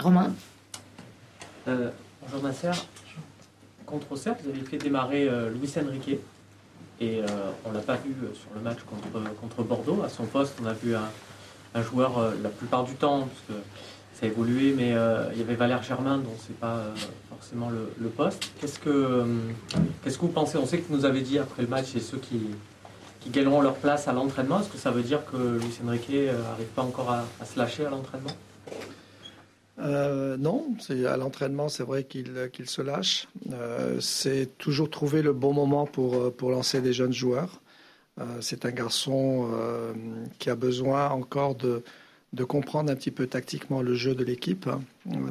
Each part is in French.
Romain Bonjour Nasser. Contre Auxerre, vous avez fait démarrer Luis Enrique. Et on ne l'a pas vu sur le match contre, contre Bordeaux. À son poste, on a vu un, joueur la plupart du temps, parce que ça a évolué, mais il y avait Valère Germain, dont c'est pas forcément le, poste. Qu'est-ce que, que vous pensez? On sait que vous nous avez dit après le match, c'est ceux qui, qui gagneront leur place à l'entraînement. Est-ce que ça veut dire que Luis Enrique n'arrive pas encore à, se lâcher à l'entraînement? Euh, non, à l'entraînement, c'est vrai qu'il se lâche. Euh, c'est toujours trouver le bon moment pour, lancer des jeunes joueurs. Euh, c'est un garçon qui a besoin encore de, comprendre un petit peu tactiquement le jeu de l'équipe.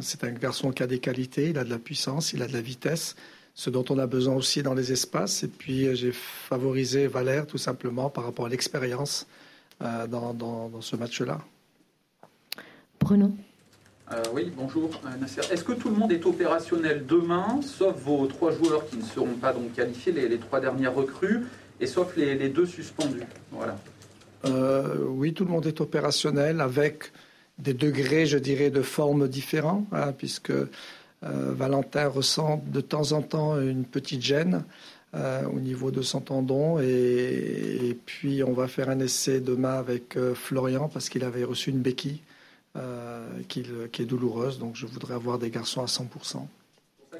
C'est un garçon qui a des qualités, il a de la puissance, il a de la vitesse ce dont on a besoin aussi dans les espaces. Et puis euh, j'ai favorisé Valère tout simplement par rapport à l'expérience euh, dans, ce match-là. Bruno? Euh, oui, bonjour Nasser. Est-ce que tout le monde est opérationnel demain, sauf vos trois joueurs qui ne seront pas donc qualifiés, les, trois dernières recrues, et sauf les, deux suspendus? Voilà. oui, tout le monde est opérationnel avec des degrés, je dirais, de forme différents, hein, puisque euh, Valentin ressent de temps en temps une petite gêne euh, au niveau de son tendon. Et, puis, on va faire un essai demain avec euh, Florian parce qu'il avait reçu une béquille qui, est douloureuse. Donc, je voudrais avoir des garçons à 100%. C'est pour ça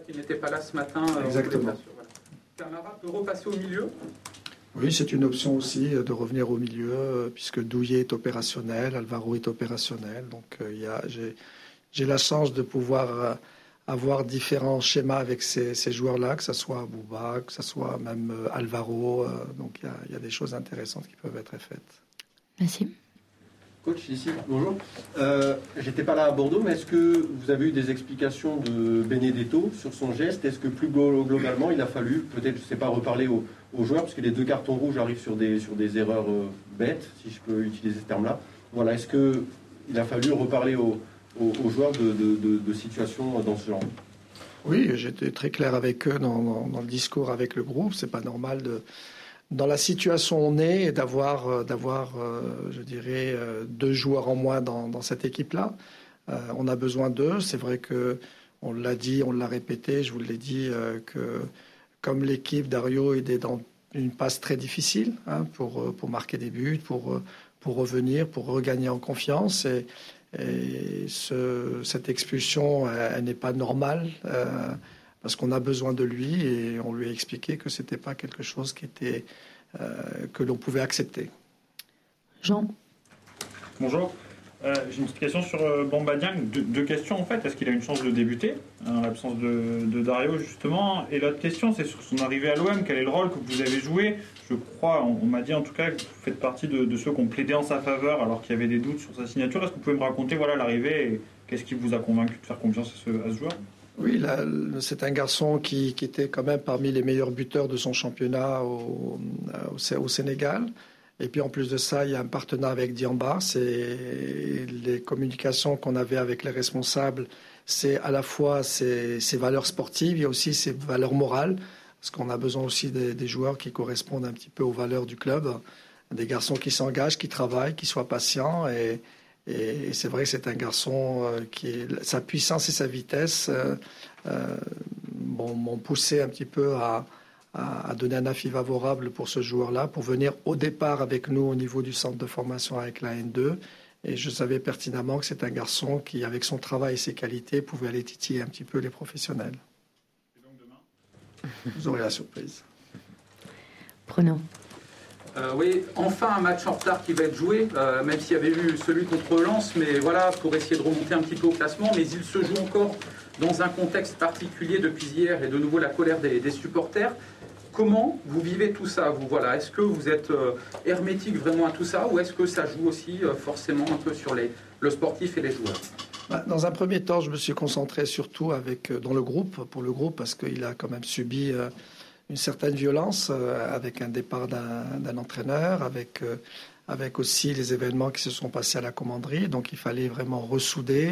qu'il n'était pas là ce matin. Exactement. Camara peut repasser au milieu? Oui, c'est une option aussi de revenir au milieu, puisque Douillet est opérationnel, Alvaro est opérationnel. Donc, j'ai la chance de pouvoir avoir différents schémas avec ces, joueurs-là, que ce soit Bouba, que ce soit même euh, Alvaro. Euh, donc il y, a des choses intéressantes qui peuvent être faites. Merci. Bonjour. Euh, J'étais pas là à Bordeaux, mais est-ce que vous avez eu des explications de Benedetto sur son geste? Est-ce que plus globalement, il a fallu, peut-être, je ne sais pas, reparler aux, joueurs, parce que les deux cartons rouges arrivent sur des, sur des erreurs euh, bêtes, si je peux utiliser ce terme-là. Voilà, est-ce qu'il a fallu reparler aux, aux, joueurs de, de, situations dans ce genre? Oui, j'étais très clair avec eux dans, le discours avec le groupe. C'est pas normal de, dans la situation où on est, d'avoir, euh, d'avoir, euh, je dirais, euh, deux joueurs en moins dans, cette équipe-là. on a besoin d'eux. C'est vrai que on l'a dit, on l'a répété. Je vous l'ai dit que comme l'équipe Dario est dans une passe très difficile hein, pour pour marquer des buts, pour pour revenir, pour regagner en confiance et et cette expulsion, elle, n'est pas normale parce qu'on a besoin de lui et on lui a expliqué que ce n'était pas quelque chose qui était, euh, que l'on pouvait accepter. Jean Bonjour. Euh, j'ai une petite question sur euh, Bamba Deux, questions en fait. Est-ce qu'il a une chance de débuter en l'absence de, Dario justement? Et l'autre question, c'est sur son arrivée à l'OM. Quel est le rôle que vous avez joué? Je crois, on, m'a dit en tout cas que vous faites partie de, ceux qui ont plaidé en sa faveur alors qu'il y avait des doutes sur sa signature. Est-ce que vous pouvez me raconter voilà l'arrivée et qu'est-ce qui vous a convaincu de faire confiance à ce, joueur? Oui, c'est un garçon qui, était quand même parmi les meilleurs buteurs de son championnat au, au Sénégal. Et puis en plus de ça, il y a un partenariat avec Diamba. C'est les communications qu'on avait avec les responsables. C'est à la fois ces, valeurs sportives, il y a aussi ces valeurs morales, parce qu'on a besoin aussi des, joueurs qui correspondent un petit peu aux valeurs du club, des garçons qui s'engagent, qui travaillent, qui soient patients. Et, c'est vrai que c'est un garçon euh, qui, sa puissance et sa vitesse euh, euh, m'ont poussé un petit peu à, à, donner un avis favorable pour ce joueur-là, pour venir au départ avec nous au niveau du centre de formation avec la N2. Et je savais pertinemment que c'est un garçon qui, avec son travail et ses qualités, pouvait aller titiller un petit peu les professionnels. Et donc demain? Vous aurez la surprise. Prenons. Euh, oui, enfin un match en retard qui va être joué, euh, même s'il y avait eu celui contre Lens, mais voilà, pour essayer de remonter un petit peu au classement. Mais il se joue encore dans un contexte particulier depuis hier et de nouveau la colère des supporters. Comment vous vivez tout ça vous? Voilà Est-ce que vous êtes euh, hermétique vraiment à tout ça ou est-ce que ça joue aussi forcément un peu sur le sportif et les joueurs? Bah, dans un premier temps, je me suis concentré surtout avec, dans le groupe, pour le groupe, parce qu'il a quand même subi une certaine violence avec un départ d'un entraîneur, avec, avec aussi les événements qui se sont passés à la commanderie. Donc il fallait vraiment ressouder,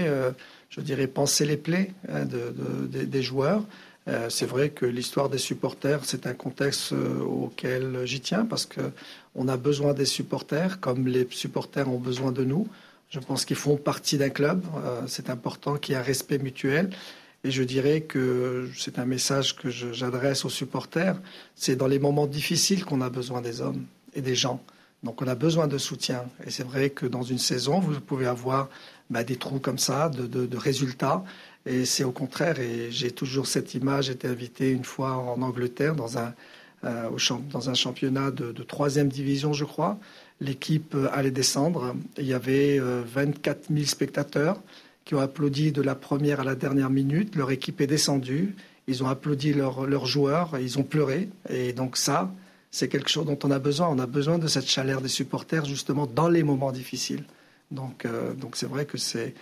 je dirais, penser les plaies hein, des joueurs. Euh, c'est vrai que l'histoire des supporters, c'est un contexte euh, auquel j'y tiens parce qu'on a besoin des supporters comme les supporters ont besoin de nous. Je pense qu'ils font partie d'un club. c'est important qu'il y ait un respect mutuel. Et je dirais que c'est un message que j'adresse aux supporters. C'est dans les moments difficiles qu'on a besoin des hommes et des gens. Donc on a besoin de soutien. Et c'est vrai que dans une saison, vous pouvez avoir bah, des trous comme ça, de, résultats. Et c'est au contraire. Et j'ai toujours cette image. Été invité une fois en Angleterre dans un, euh, dans un championnat de, troisième division, je crois. L'équipe allait descendre. Il y avait 24 euh, 000 spectateurs qui ont applaudi de la première à la dernière minute. Leur équipe est descendue. Ils ont applaudi leurs joueurs. Ils ont pleuré. Et donc ça, c'est quelque chose dont on a besoin. On a besoin de cette chaleur des supporters justement dans les moments difficiles. Donc, euh, donc c'est vrai que c'est,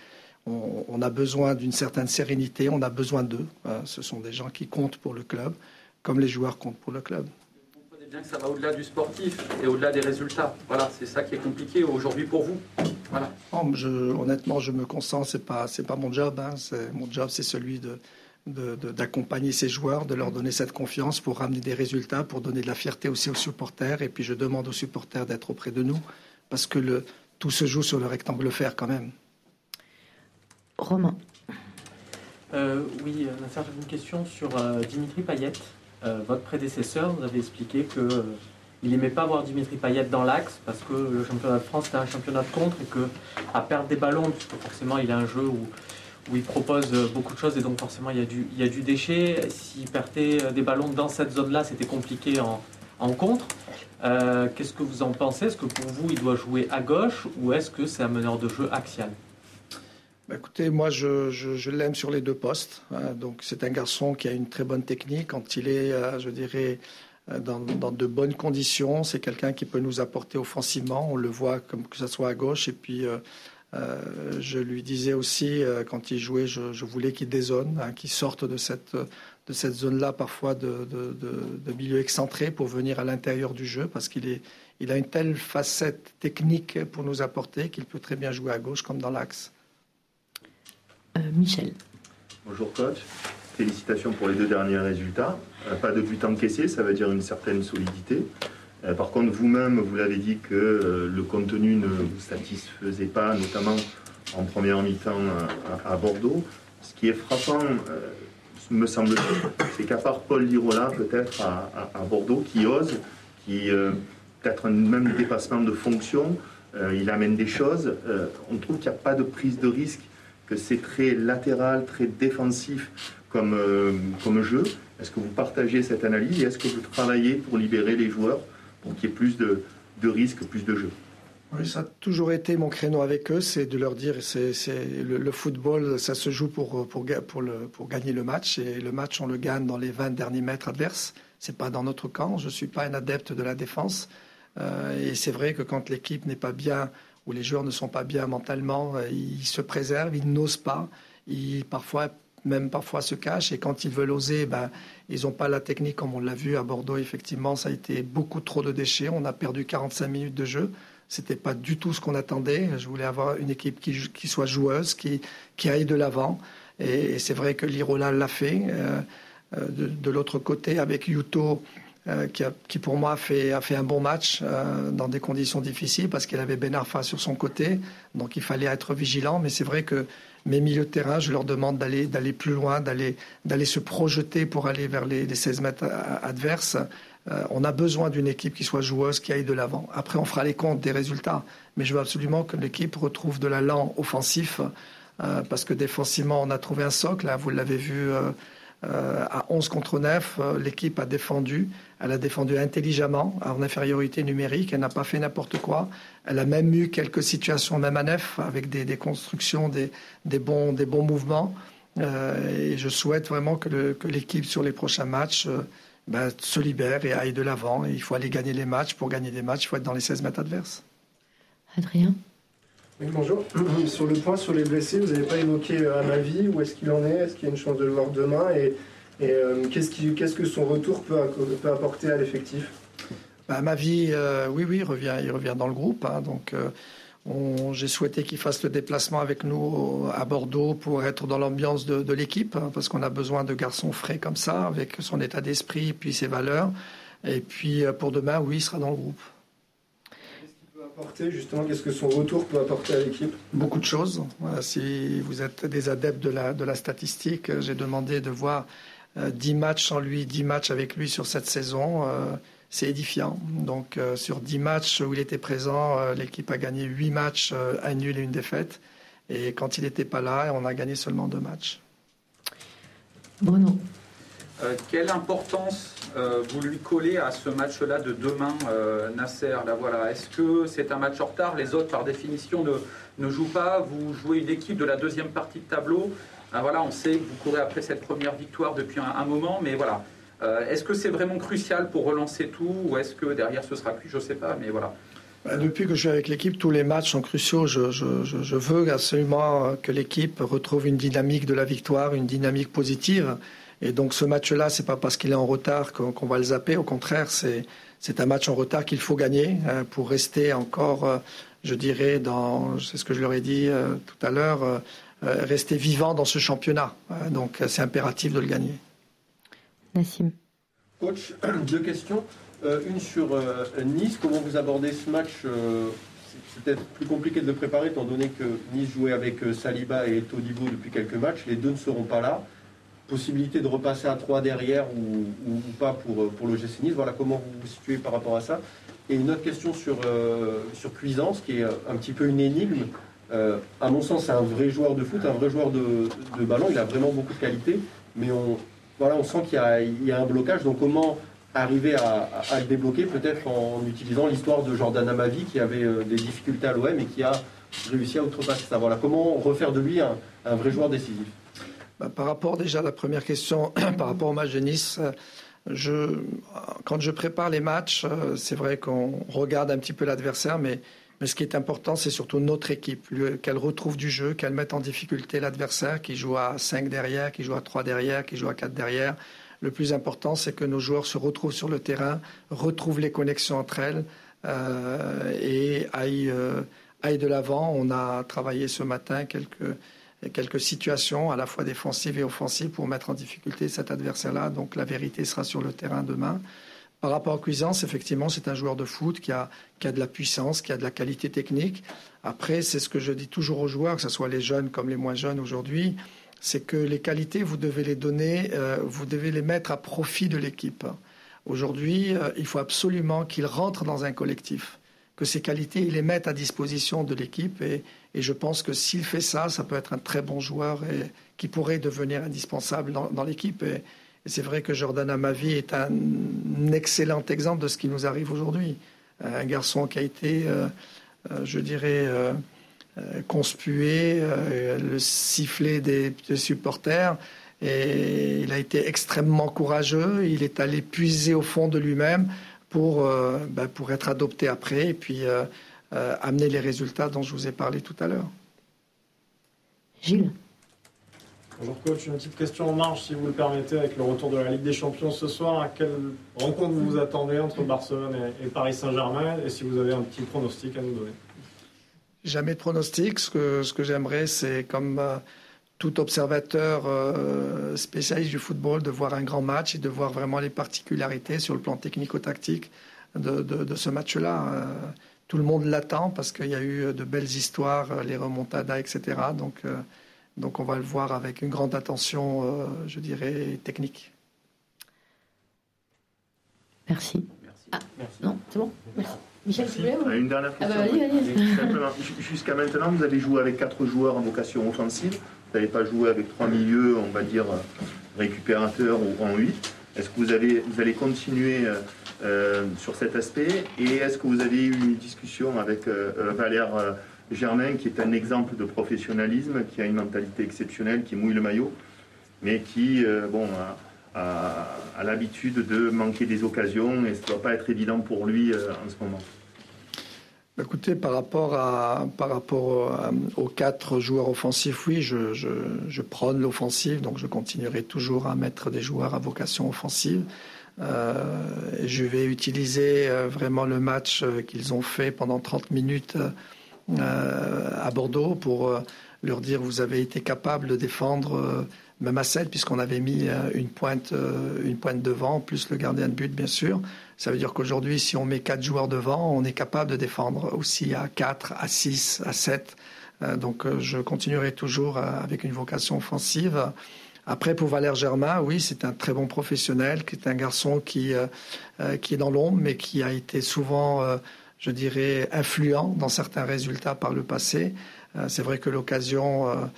on, a besoin d'une certaine sérénité. On a besoin d'eux. Euh, ce sont des gens qui comptent pour le club, comme les joueurs comptent pour le club bien que ça va au-delà du sportif et au-delà des résultats. Voilà, c'est ça qui est compliqué aujourd'hui pour vous. Voilà. honnêtement, je me concentre, c'est pas c'est pas mon job. Hein. mon job, c'est celui de d'accompagner ces joueurs, de leur donner cette confiance pour ramener des résultats, pour donner de la fierté aussi aux supporters. Et puis je demande aux supporters d'être auprès de nous, parce que le, tout se joue sur le rectangle fer quand même. Romain. Euh, oui, Nasser, j'avais une question sur euh, Dimitri Payet. Euh, votre prédécesseur nous avait expliqué qu'il euh, n'aimait pas voir Dimitri Payet dans l'axe parce que le championnat de France c'était un championnat de contre et que à perdre des ballons, puisque forcément il a un jeu où, il propose beaucoup de choses et donc forcément il y a du, il y a déchet. S'il perdait des ballons dans cette zone-là, c'était compliqué en, contre. Euh, qu'est-ce que vous en pensez? Est-ce que pour vous il doit jouer à gauche ou est-ce que c'est un meneur de jeu axial? Bah, écoutez, moi, je, l'aime sur les deux postes. Hein. donc, c'est un garçon qui a une très bonne technique. Quand il est, euh, je dirais, euh, dans, de bonnes conditions, c'est quelqu'un qui peut nous apporter offensivement. On le voit comme que ce soit à gauche. Et puis, euh, je lui disais aussi, quand il jouait, je, voulais qu'il dézone, hein, qu'il sorte de cette, de cette zone-là, parfois de, de, milieu excentré, pour venir à l'intérieur du jeu, parce qu'il est, il a une telle facette technique pour nous apporter qu'il peut très bien jouer à gauche comme dans l'axe. Euh, Michel. Bonjour coach. Félicitations pour les deux derniers résultats. Euh, pas de but encaissé, ça veut dire une certaine solidité. Euh, par contre, vous-même, vous l'avez dit que le contenu ne vous satisfaisait pas, notamment en première mi-temps à, Bordeaux. Ce qui est frappant, me semble-t-il, c'est qu'à part Paul Lirola, peut-être à, Bordeaux, qui ose, qui peut-être même dépassement de fonction, il amène des choses, on trouve qu'il n'y a pas de prise de risque que c'est très latéral, très défensif comme, euh, comme jeu. Est-ce que vous partagez cette analyse et est-ce que vous travaillez pour libérer les joueurs pour qu'il y ait plus de, de risques, plus de jeux? Ça a toujours été mon créneau avec eux, c'est de leur dire c'est le, le, football, ça se joue pour, pour, pour, gagner le match et le match on le gagne dans les 20 derniers mètres adverses. C'est pas dans notre camp. Je suis pas un adepte de la défense euh, et c'est vrai que quand l'équipe n'est pas bien où les joueurs ne sont pas bien mentalement, euh, ils se préservent, ils n'osent pas, ils parfois même parfois se cachent et quand ils veulent oser, ben, ils n'ont pas la technique comme on l'a vu à Bordeaux. Effectivement, ça a été beaucoup trop de déchets. On a perdu 45 minutes de jeu. C'était pas du tout ce qu'on attendait. Je voulais avoir une équipe qui, soit joueuse, qui, qui aille de l'avant. Et, c'est vrai que l'Irola l'a fait. Euh, euh, de, de l'autre côté, avec Yuto, euh, qui, pour moi a fait, un bon match euh, dans des conditions difficiles parce qu'il avait Ben Arfa sur son côté. Donc il fallait être vigilant. Mais c'est vrai que mes milieux de terrain, je leur demande d'aller, plus loin, d'aller, se projeter pour aller vers les, 16 mètres adverses. Euh, on a besoin d'une équipe qui soit joueuse, qui aille de l'avant. Après, on fera les comptes des résultats. Mais je veux absolument que l'équipe retrouve de l'allant offensif parce que défensivement, on a trouvé un socle. Vous l'avez vu à 11 contre 9, euh, l'équipe a défendu. Elle a défendu intelligemment, en infériorité numérique. Elle n'a pas fait n'importe quoi. Elle a même eu quelques situations, même à neuf, avec des, constructions, des, bons, des bons mouvements. Euh, et je souhaite vraiment que l'équipe, sur les prochains matchs, ben, se libère et aille de l'avant. Il faut aller gagner les matchs. Pour gagner des matchs, il faut être dans les 16 mètres adverses. Adrien? Oui, bonjour. sur le point sur les blessés, vous n'avez pas évoqué euh, Amavi, où est-ce qu'il en est? Est-ce qu'il y a une chance de le voir demain? Et, euh, qu'est-ce, que son retour peut, apporter à l'effectif? Bah, Amavi, euh, oui, oui, il revient, il revient dans le groupe. Hein, donc, j'ai souhaité qu'il fasse le déplacement avec nous à Bordeaux pour être dans l'ambiance de, l'équipe, hein, parce qu'on a besoin de garçons frais comme ça, avec son état d'esprit puis ses valeurs. Et puis pour demain, oui, il sera dans le groupe apporter justement Qu'est-ce que son retour peut apporter à l'équipe Beaucoup de choses. Si vous êtes des adeptes de la, de la statistique, j'ai demandé de voir 10 matchs sans lui, 10 matchs avec lui sur cette saison. C'est édifiant. Donc sur 10 matchs où il était présent, l'équipe a gagné 8 matchs, un nul et une défaite. Et quand il n'était pas là, on a gagné seulement deux matchs. Bruno. Euh, quelle importance euh, vous lui collez à ce match-là de demain, euh, Nasser là, voilà. Est-ce que c'est un match en retard? Les autres, par définition, ne, ne jouent pas. Vous jouez une équipe de la deuxième partie de tableau. Ben, voilà, on sait que vous courez après cette première victoire depuis un, un moment, mais voilà. est-ce que c'est vraiment crucial pour relancer tout ou est-ce que derrière ce sera cuit? Je ne sais pas, mais voilà. Bah, depuis que je suis avec l'équipe, tous les matchs sont cruciaux. Je, je veux absolument que l'équipe retrouve une dynamique de la victoire, une dynamique positive. Et donc ce match-là, c'est pas parce qu'il est en retard qu'on va le zapper. Au contraire, c'est un match en retard qu'il faut gagner euh, pour rester encore, euh, je dirais, dans, c'est ce que je leur ai dit euh, tout à l'heure, rester vivant dans ce championnat. Donc c'est impératif de le gagner. Nassim. Coach, deux questions. Une sur Nice. Comment vous abordez ce match C'est peut-être plus compliqué de le préparer, étant donné que Nice jouait avec Saliba et Todibo depuis quelques matchs. Les deux ne seront pas là possibilité de repasser à 3 derrière ou, pas pour, pour le GC Nice. Voilà comment vous vous situez par rapport à ça. Et une autre question sur, euh, sur Cuisance, qui est un petit peu une énigme. Euh, à mon sens, c'est un vrai joueur de foot, un vrai joueur de, de ballon. Il a vraiment beaucoup de qualité, mais on, voilà, on sent qu'il y, y, a un blocage. Donc, comment arriver à, le débloquer Peut-être en utilisant l'histoire de Jordan Amavi, qui avait euh, des difficultés à l'OM et qui a réussi à outrepasser ça. Voilà, comment refaire de lui un, vrai joueur décisif? Bah, par rapport déjà à la première question, par rapport au match de Nice, je, quand je prépare les matchs, euh, c'est vrai qu'on regarde un petit peu l'adversaire, mais, mais, ce qui est important, c'est surtout notre équipe, qu'elle retrouve du jeu, qu'elle mette en difficulté l'adversaire, qui joue à 5 derrière, qui joue à 3 derrière, qui joue à 4 derrière. Le plus important, c'est que nos joueurs se retrouvent sur le terrain, retrouvent les connexions entre elles euh, et aillent, euh, aillent de l'avant. On a travaillé ce matin quelques quelques situations à la fois défensives et offensives pour mettre en difficulté cet adversaire-là. Donc la vérité sera sur le terrain demain. Par rapport à Cuisance, effectivement, c'est un joueur de foot qui a, qui a de la puissance, qui a de la qualité technique. Après, c'est ce que je dis toujours aux joueurs, que ce soit les jeunes comme les moins jeunes aujourd'hui, c'est que les qualités, vous devez les donner, euh, vous devez les mettre à profit de l'équipe. Aujourd'hui, euh, il faut absolument qu'il rentre dans un collectif que ses qualités, il les mette à disposition de l'équipe. Et, je pense que s'il fait ça, ça peut être un très bon joueur et, qui pourrait devenir indispensable dans, l'équipe. Et, c'est vrai que Jordan Amavi est un, excellent exemple de ce qui nous arrive aujourd'hui. Un garçon qui a été, euh, je dirais, conspué, le sifflet des, des supporters. Et il a été extrêmement courageux. Il est allé puiser au fond de lui-même pour, euh, ben, pour être adopté après et puis euh, euh, amener les résultats dont je vous ai parlé tout à l'heure. Gilles Bonjour coach, une petite question en marge si vous le permettez avec le retour de la Ligue des Champions ce soir. À quelle rencontre vous vous attendez entre Barcelone et, Paris Saint-Germain? Et si vous avez un petit pronostic à nous donner? Jamais de pronostic. Ce que, ce que j'aimerais, c'est comme tout observateur euh, spécialiste du football de voir un grand match et de voir vraiment les particularités sur le plan technico-tactique de, ce match-là. Euh, tout le monde l'attend parce qu'il y a eu de belles histoires, euh, les remontadas, etc. Donc, donc on va le voir avec une grande attention, je dirais, technique. Merci. Ah, non, c'est bon Merci. Michel, tu voulais Une dernière ah bah, question. Jusqu'à maintenant, vous avez joué avec quatre joueurs en vocation offensive. Vous n'avez pas joué avec trois milieux, on va dire, récupérateurs ou en 8. Est-ce que vous, avez, vous allez continuer euh, euh, sur cet aspect? Et est-ce que vous avez eu une discussion avec euh, Valère Germain, qui est un exemple de professionnalisme, qui a une mentalité exceptionnelle, qui mouille le maillot, mais qui bon, a, a l'habitude de manquer des occasions et ça ne doit pas être évident pour lui en ce moment Écoutez, par rapport, à, par rapport aux quatre joueurs offensifs, oui, je, je, je prône l'offensive, donc je continuerai toujours à mettre des joueurs à vocation offensive. Euh, je vais utiliser euh, vraiment le match euh, qu'ils ont fait pendant 30 minutes euh, à Bordeaux pour leur dire vous avez été capable de défendre même à 7, puisqu'on avait mis une pointe, une pointe devant, plus le gardien de but, bien sûr. Ça veut dire qu'aujourd'hui, si on met quatre joueurs devant, on est capable de défendre aussi à 4, à 6, à 7. Donc je continuerai toujours avec une vocation offensive. Après, pour Valère Germain, oui, c'est un très bon professionnel, qui est un garçon qui, euh, euh, qui est dans l'ombre, mais qui a été souvent, euh, je dirais, influent dans certains résultats par le passé. c'est vrai que l'occasion,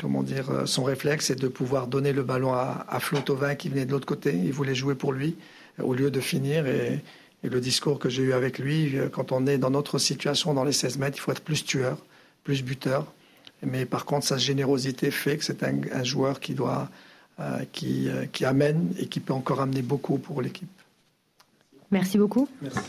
comment dire, son réflexe, c'est de pouvoir donner le ballon à, à Flotovin qui venait de l'autre côté. Il voulait jouer pour lui au lieu de finir. Et, et le discours que j'ai eu avec lui, quand on est dans notre situation dans les 16 mètres, il faut être plus tueur, plus buteur. Mais par contre, sa générosité fait que c'est un, joueur qui, doit, euh, qui, euh, qui amène et qui peut encore amener beaucoup pour l'équipe. Merci beaucoup. Merci.